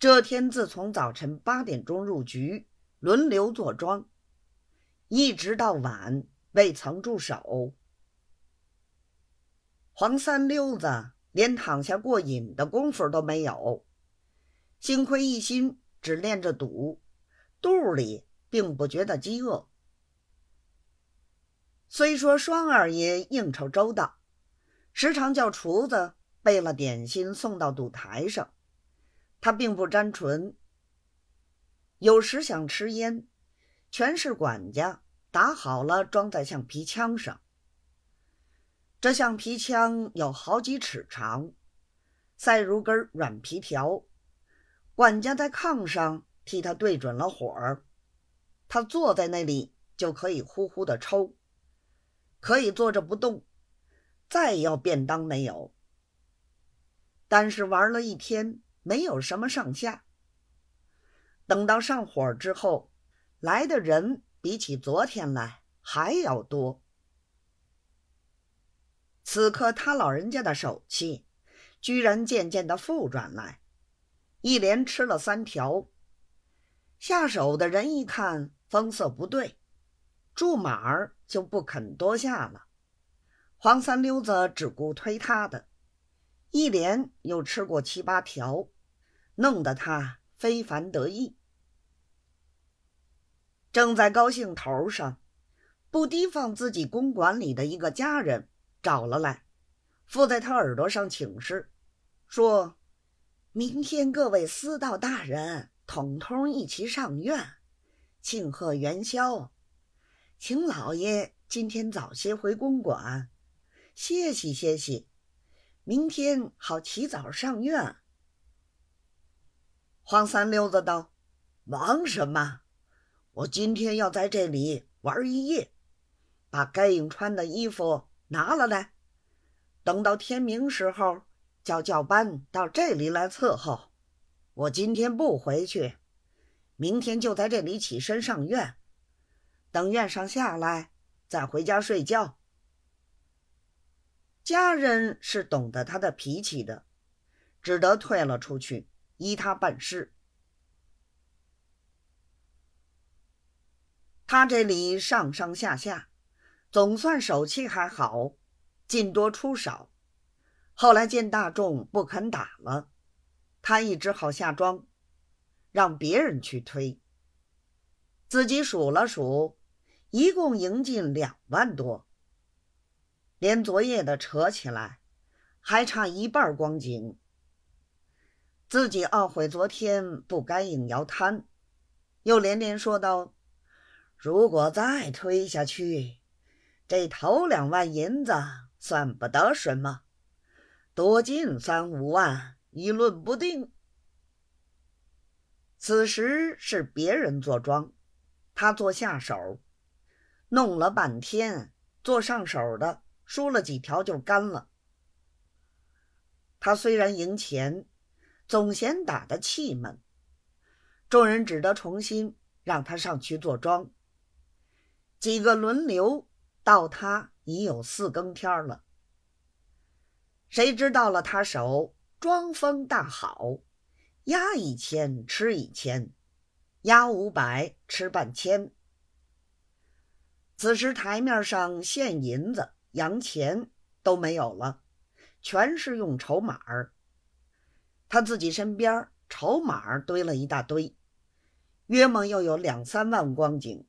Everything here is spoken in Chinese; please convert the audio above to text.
这天自从早晨八点钟入局，轮流坐庄，一直到晚未曾住手。黄三溜子连躺下过瘾的功夫都没有，幸亏一心只练着赌，肚里并不觉得饥饿。虽说双二爷应酬周到，时常叫厨子备了点心送到赌台上，他并不沾唇。有时想吃烟，全是管家打好了装在橡皮枪上。这橡皮枪有好几尺长，塞如根软皮条。管家在炕上替他对准了火儿，他坐在那里就可以呼呼的抽，可以坐着不动，再要便当没有。但是玩了一天，没有什么上下。等到上火之后，来的人比起昨天来还要多。此刻他老人家的手气，居然渐渐的复转来，一连吃了三条。下手的人一看风色不对，驻马儿就不肯多下了。黄三溜子只顾推他的，一连又吃过七八条，弄得他非凡得意。正在高兴头上，不提防自己公馆里的一个家人。找了来，附在他耳朵上请示，说：“明天各位司道大人统统一起上院，庆贺元宵，请老爷今天早些回公馆，歇息歇息，明天好起早上院。”黄三溜子道：“忙什么？我今天要在这里玩一夜，把该应穿的衣服。”拿了来，等到天明时候，叫教班到这里来伺候。我今天不回去，明天就在这里起身上院，等院上下来再回家睡觉。家人是懂得他的脾气的，只得退了出去，依他办事。他这里上上下下。总算手气还好，进多出少。后来见大众不肯打了，他亦只好下庄，让别人去推。自己数了数，一共赢进两万多，连昨夜的扯起来，还差一半光景。自己懊悔昨天不该应摇摊，又连连说道：“如果再推下去。”这头两万银子算不得什么，多进三五万一论不定。此时是别人做庄，他做下手，弄了半天，做上手的输了几条就干了。他虽然赢钱，总嫌打得气闷，众人只得重新让他上去坐庄，几个轮流。到他已有四更天了，谁知道了他手庄风大好，押一千吃一千，押五百吃半千。此时台面上现银子、洋钱都没有了，全是用筹码儿。他自己身边筹码堆了一大堆，约莫又有两三万光景。